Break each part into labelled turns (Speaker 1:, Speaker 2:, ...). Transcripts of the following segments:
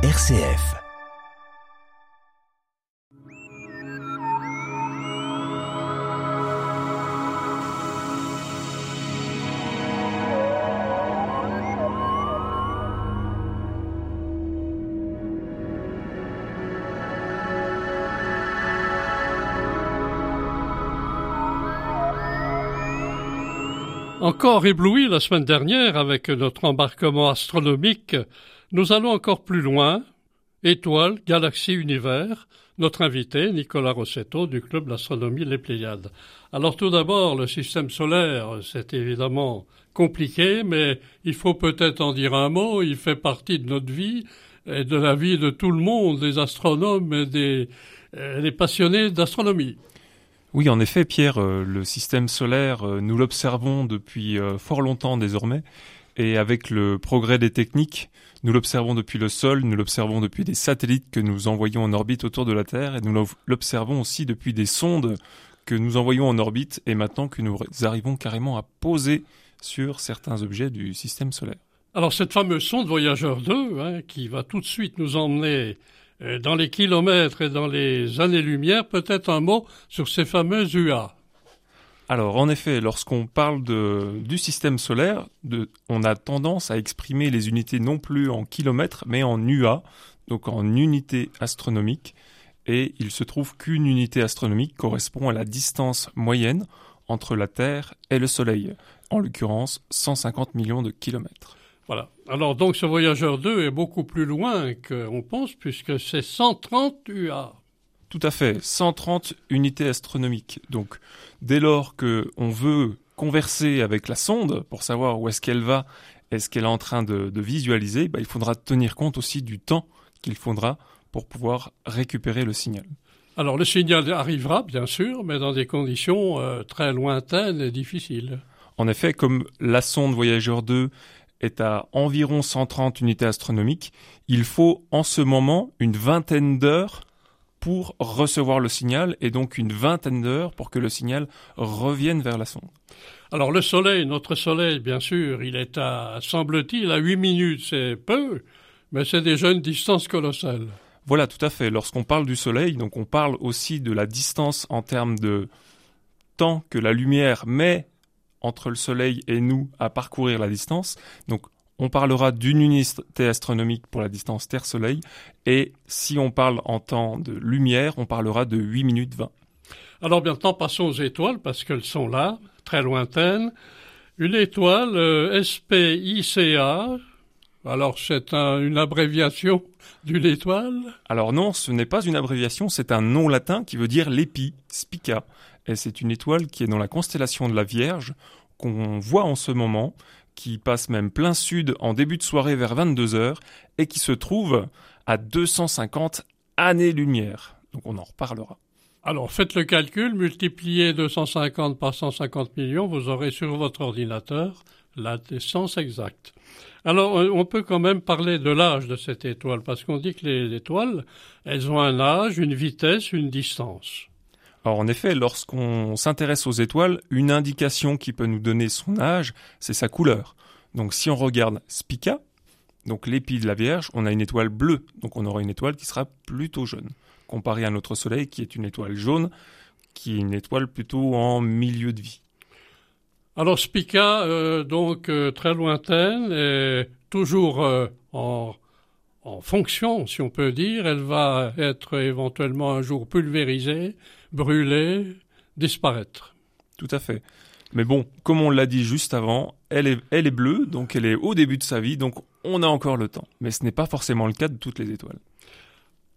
Speaker 1: RCF.
Speaker 2: Encore ébloui la semaine dernière avec notre embarquement astronomique, nous allons encore plus loin. Étoiles, galaxies, univers. Notre invité, Nicolas Rossetto du club d'astronomie Les Pléiades. Alors tout d'abord, le système solaire, c'est évidemment compliqué, mais il faut peut-être en dire un mot. Il fait partie de notre vie et de la vie de tout le monde, des astronomes et des, euh, des passionnés d'astronomie.
Speaker 3: Oui, en effet, Pierre, euh, le système solaire, euh, nous l'observons depuis fort longtemps désormais, et avec le progrès des techniques, nous l'observons depuis le sol, nous l'observons depuis des satellites que nous envoyons en orbite autour de la Terre, et nous l'observons aussi depuis des sondes que nous envoyons en orbite, et maintenant que nous arrivons carrément à poser sur certains objets du système solaire.
Speaker 2: Alors cette fameuse sonde Voyageur 2, hein, qui va tout de suite nous emmener euh, dans les kilomètres et dans les années-lumière, peut-être un mot sur ces fameux UA.
Speaker 3: Alors, en effet, lorsqu'on parle du système solaire, on a tendance à exprimer les unités non plus en kilomètres, mais en UA, donc en unités astronomiques. Et il se trouve qu'une unité astronomique correspond à la distance moyenne entre la Terre et le Soleil, en l'occurrence 150 millions de kilomètres.
Speaker 2: Voilà. Alors donc ce voyageur 2 est beaucoup plus loin qu'on pense puisque c'est 130 UA.
Speaker 3: Tout à fait, 130 unités astronomiques. Donc dès lors que on veut converser avec la sonde pour savoir où est-ce qu'elle va, est-ce qu'elle est en train de, de visualiser, bah, il faudra tenir compte aussi du temps qu'il faudra pour pouvoir récupérer le signal.
Speaker 2: Alors le signal arrivera bien sûr, mais dans des conditions euh, très lointaines et difficiles.
Speaker 3: En effet, comme la sonde Voyageur 2 est à environ 130 unités astronomiques, il faut en ce moment une vingtaine d'heures pour recevoir le signal et donc une vingtaine d'heures pour que le signal revienne vers la sonde.
Speaker 2: Alors le Soleil, notre Soleil, bien sûr, il est à, semble-t-il, à 8 minutes, c'est peu, mais c'est déjà une distance colossale.
Speaker 3: Voilà, tout à fait. Lorsqu'on parle du Soleil, donc on parle aussi de la distance en termes de temps que la lumière met entre le Soleil et nous à parcourir la distance. Donc on parlera d'une unité astronomique pour la distance Terre-Soleil, et si on parle en temps de lumière, on parlera de 8 minutes 20.
Speaker 2: Alors maintenant, passons aux étoiles, parce qu'elles sont là, très lointaines. Une étoile euh, SPICA, alors c'est un, une abréviation d'une étoile?
Speaker 3: Alors non, ce n'est pas une abréviation, c'est un nom latin qui veut dire l'épi, spica. Et c'est une étoile qui est dans la constellation de la Vierge, qu'on voit en ce moment, qui passe même plein sud en début de soirée vers 22h, et qui se trouve à 250 années-lumière. Donc on en reparlera.
Speaker 2: Alors faites le calcul, multipliez 250 par 150 millions, vous aurez sur votre ordinateur la distance exacte. Alors on peut quand même parler de l'âge de cette étoile, parce qu'on dit que les étoiles, elles ont un âge, une vitesse, une distance.
Speaker 3: Alors en effet, lorsqu'on s'intéresse aux étoiles, une indication qui peut nous donner son âge, c'est sa couleur. Donc si on regarde Spica, donc l'épi de la Vierge, on a une étoile bleue, donc on aura une étoile qui sera plutôt jeune, comparée à notre Soleil qui est une étoile jaune, qui est une étoile plutôt en milieu de vie.
Speaker 2: Alors Spica, euh, donc euh, très lointaine, et toujours euh, en, en fonction, si on peut dire, elle va être éventuellement un jour pulvérisée, brûler, disparaître.
Speaker 3: Tout à fait. Mais bon, comme on l'a dit juste avant, elle est, elle est bleue, donc elle est au début de sa vie, donc on a encore le temps. Mais ce n'est pas forcément le cas de toutes les étoiles.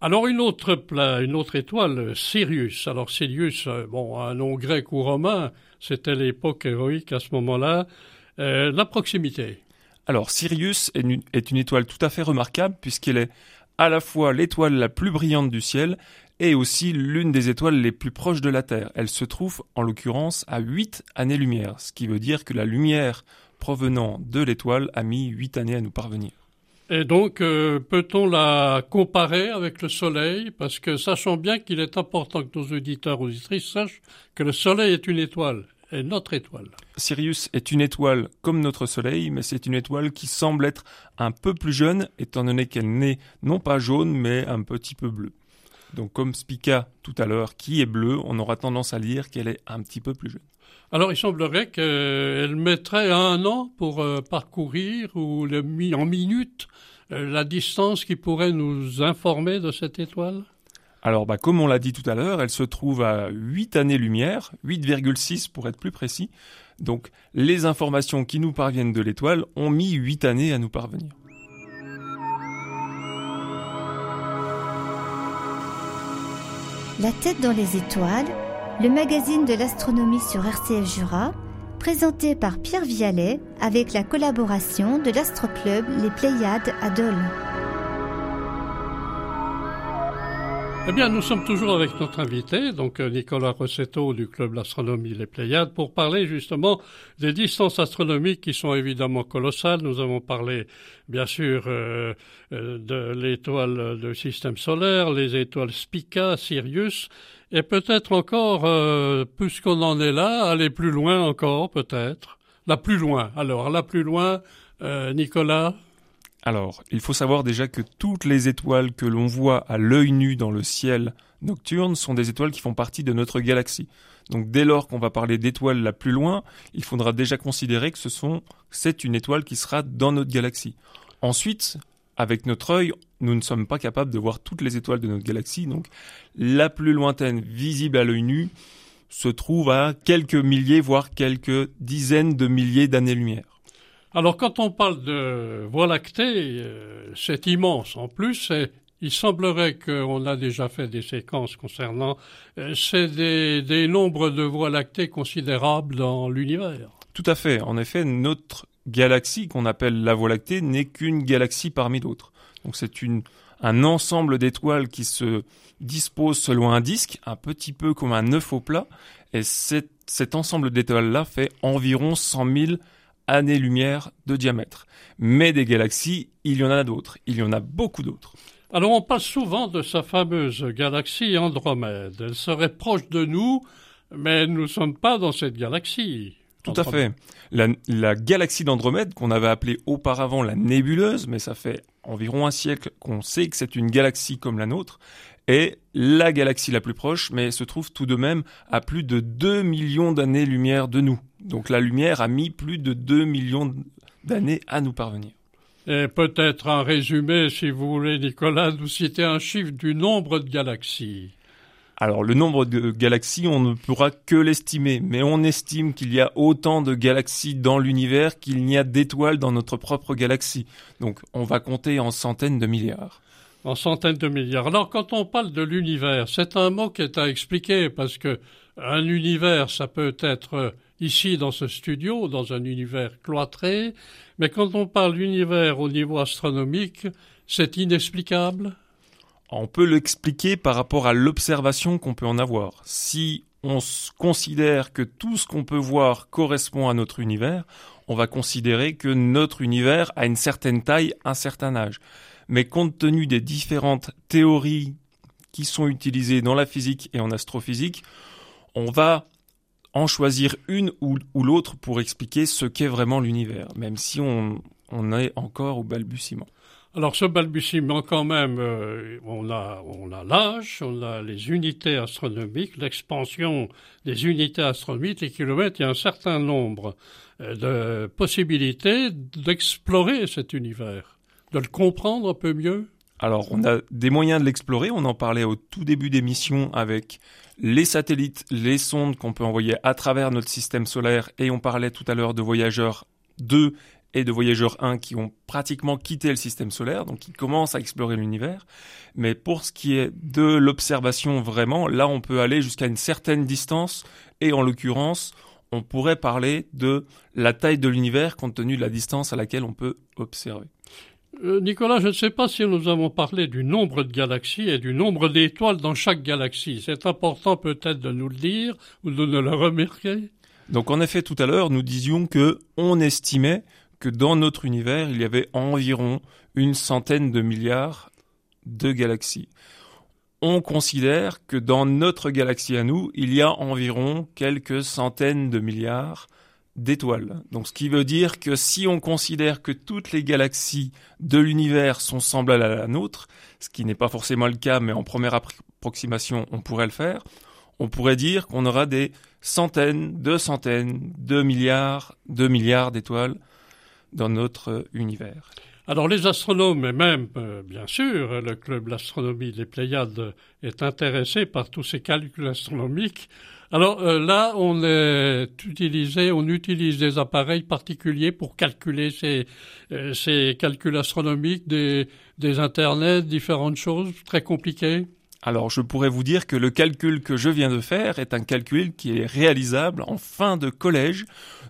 Speaker 2: Alors une autre, une autre étoile, Sirius. Alors Sirius, euh, bon, un nom grec ou romain, c'était l'époque héroïque à ce moment-là. Euh, la proximité.
Speaker 3: Alors Sirius est une, étoile tout à fait remarquable puisqu'elle est à la fois l'étoile la plus brillante du ciel et aussi l'une des étoiles les plus proches de la Terre. Elle se trouve en l'occurrence à 8 années-lumière, ce qui veut dire que la lumière provenant de l'étoile a mis 8 années à nous parvenir.
Speaker 2: Et donc, euh, peut-on la comparer avec le Soleil? Parce que sachons bien qu'il est important que nos auditeurs auditrices sachent que le Soleil est une étoile. Notre étoile
Speaker 3: Sirius est une étoile comme notre Soleil, mais c'est une étoile qui semble être un peu plus jeune, étant donné qu'elle n'est non pas jaune, mais un petit peu bleue. Donc comme Spica tout à l'heure, qui est bleue, on aura tendance à dire qu'elle est un petit peu plus jeune.
Speaker 2: Alors il semblerait qu'elle mettrait un an pour euh, parcourir ou le, en minutes euh, la distance qui pourrait nous informer de cette étoile?
Speaker 3: Alors, bah, comme on l'a dit tout à l'heure, elle se trouve à 8 années-lumière, 8,6 pour être plus précis. Donc, les informations qui nous parviennent de l'étoile ont mis 8 années à nous parvenir.
Speaker 1: La tête dans les étoiles, le magazine de l'astronomie sur RCF Jura, présenté par Pierre Vialet avec la collaboration de l'Astroclub Les Pléiades à Dole.
Speaker 2: Eh bien, nous sommes toujours avec notre invité, donc euh, Nicolas Rossetto du Club d'astronomie Les Pléiades, pour parler justement des distances astronomiques qui sont évidemment colossales. Nous avons parlé, bien sûr, euh, euh, de l'étoile du système solaire, les étoiles Spica, Sirius, et peut-être encore, puisqu'on en est là, aller plus loin encore, peut-être. La plus loin. Alors, la plus loin, Nicolas?
Speaker 3: Alors, il faut savoir déjà que toutes les étoiles que l'on voit à l'œil nu dans le ciel nocturne sont des étoiles qui font partie de notre galaxie. Donc dès lors qu'on va parler d'étoile la plus loin, il faudra déjà considérer que ce sont c'est une étoile qui sera dans notre galaxie. Ensuite, avec notre œil, nous ne sommes pas capables de voir toutes les étoiles de notre galaxie, donc la plus lointaine visible à l'œil nu se trouve à quelques milliers, voire quelques dizaines de milliers d'années-lumière.
Speaker 2: Alors quand on parle de Voie lactée, euh, c'est immense. En plus, il semblerait qu'on a déjà fait des séquences concernant euh, c'est des, des nombres de Voies lactées considérables dans l'univers.
Speaker 3: Tout à fait. En effet, notre galaxie qu'on appelle la Voie lactée n'est qu'une galaxie parmi d'autres. Donc c'est une un ensemble d'étoiles qui se disposent selon un disque, un petit peu comme un œuf au plat, et cet, cet ensemble d'étoiles-là fait environ 100 000 années-lumière de diamètre. Mais des galaxies, il y en a d'autres. Il y en a beaucoup d'autres.
Speaker 2: Alors on parle souvent de sa fameuse galaxie Andromède. Elle serait proche de nous, mais nous ne sommes pas dans cette galaxie.
Speaker 3: Tout à fait. La, la galaxie d'Andromède, qu'on avait appelée auparavant la nébuleuse, mais ça fait environ un siècle qu'on sait que c'est une galaxie comme la nôtre, est la galaxie la plus proche, mais se trouve tout de même à plus de 2 millions d'années-lumière de nous. Donc la lumière a mis plus de 2 millions d'années à nous parvenir.
Speaker 2: Et peut-être un résumé, si vous voulez, Nicolas, nous citer un chiffre du nombre de galaxies.
Speaker 3: Alors le nombre de galaxies, on ne pourra que l'estimer, mais on estime qu'il y a autant de galaxies dans l'univers qu'il n'y a d'étoiles dans notre propre galaxie. Donc on va compter en centaines de milliards
Speaker 2: en centaines de milliards. Alors quand on parle de l'univers, c'est un mot qui est à expliquer parce que un univers, ça peut être ici dans ce studio, dans un univers cloîtré, mais quand on parle d'univers au niveau astronomique, c'est inexplicable.
Speaker 3: On peut l'expliquer par rapport à l'observation qu'on peut en avoir. Si on considère que tout ce qu'on peut voir correspond à notre univers, on va considérer que notre univers a une certaine taille, un certain âge mais compte tenu des différentes théories qui sont utilisées dans la physique et en astrophysique, on va en choisir une ou, l'autre pour expliquer ce qu'est vraiment l'univers, même si on, est encore au balbutiement.
Speaker 2: Alors ce balbutiement quand même, euh, on a l'âge, on a les unités astronomiques, l'expansion des unités astronomiques, les kilomètres, il y a un certain nombre euh, de possibilités d'explorer cet univers de le comprendre un peu mieux
Speaker 3: Alors, on a des moyens de l'explorer. On en parlait au tout début d'émission avec les satellites, les sondes qu'on peut envoyer à travers notre système solaire. Et on parlait tout à l'heure de voyageurs 2 et de voyageurs 1 qui ont pratiquement quitté le système solaire, donc qui commencent à explorer l'univers. Mais pour ce qui est de l'observation vraiment, là on peut aller jusqu'à une certaine distance et en l'occurrence, on pourrait parler de la taille de l'univers compte tenu de la distance à laquelle on peut observer.
Speaker 2: Euh, Nicolas, je ne sais pas si nous avons parlé du nombre de galaxies et du nombre d'étoiles dans chaque galaxie. C'est important peut-être de nous le dire ou de le remarquer.
Speaker 3: Donc en effet, tout à l'heure, nous disions que on estimait que dans notre univers, il y avait environ une centaine de milliards de galaxies. on considère que dans notre galaxie à nous, il y a environ quelques centaines de milliards d'étoiles. Donc ce qui veut dire que si on considère que toutes les galaxies de l'univers sont semblables à la nôtre, ce qui n'est pas forcément le cas, mais en première approximation on pourrait le faire, on pourrait dire qu'on aura des centaines, de centaines, de milliards, de milliards d'étoiles dans notre univers.
Speaker 2: Alors les astronomes et même, euh, bien sûr, le club l'astronomie des Pléiades est intéressé par tous ces calculs astronomiques. Alors euh, là, on utilise des appareils particuliers pour calculer ces, euh, calculs astronomiques, des internets, différentes choses très compliquées.
Speaker 3: Alors je pourrais vous dire que le calcul que je viens de faire est un calcul qui est réalisable en fin de collège,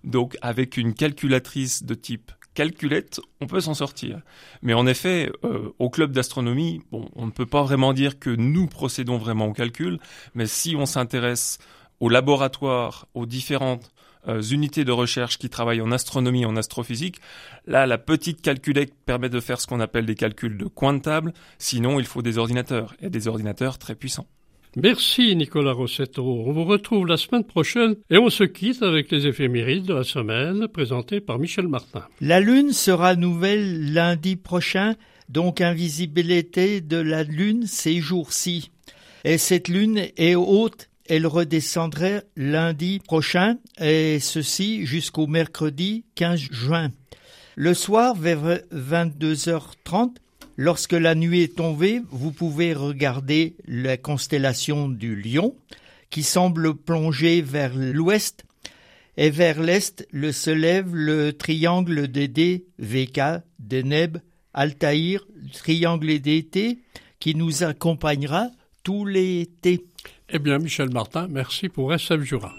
Speaker 3: donc avec une calculatrice de type calculette, on peut s'en sortir. Mais en effet, euh, au club d'astronomie, bon, on ne peut pas vraiment dire que nous procédons vraiment au calcul, mais si on s'intéresse au laboratoire, aux différentes euh, unités de recherche qui travaillent en astronomie, en astrophysique. Là, la petite calculette permet de faire ce qu'on appelle des calculs de coin de table. Sinon, il faut des ordinateurs, et des ordinateurs très puissants.
Speaker 2: Merci Nicolas Rossetto. On vous retrouve la semaine prochaine et on se quitte avec les éphémérides de la semaine présentées par Michel Martin.
Speaker 4: La Lune sera nouvelle lundi prochain, donc invisibilité de la Lune ces jours-ci. Et cette Lune est haute elle redescendrait lundi prochain et ceci jusqu'au mercredi 15 juin. Le soir vers 22h30, lorsque la nuit est tombée, vous pouvez regarder la constellation du Lion qui semble plonger vers l'ouest et vers l'est le se lève le triangle D, VK, Deneb, Altaïr, triangle d'été qui nous accompagnera tout l'été.
Speaker 2: Eh bien, Michel Martin, merci pour SF Jura.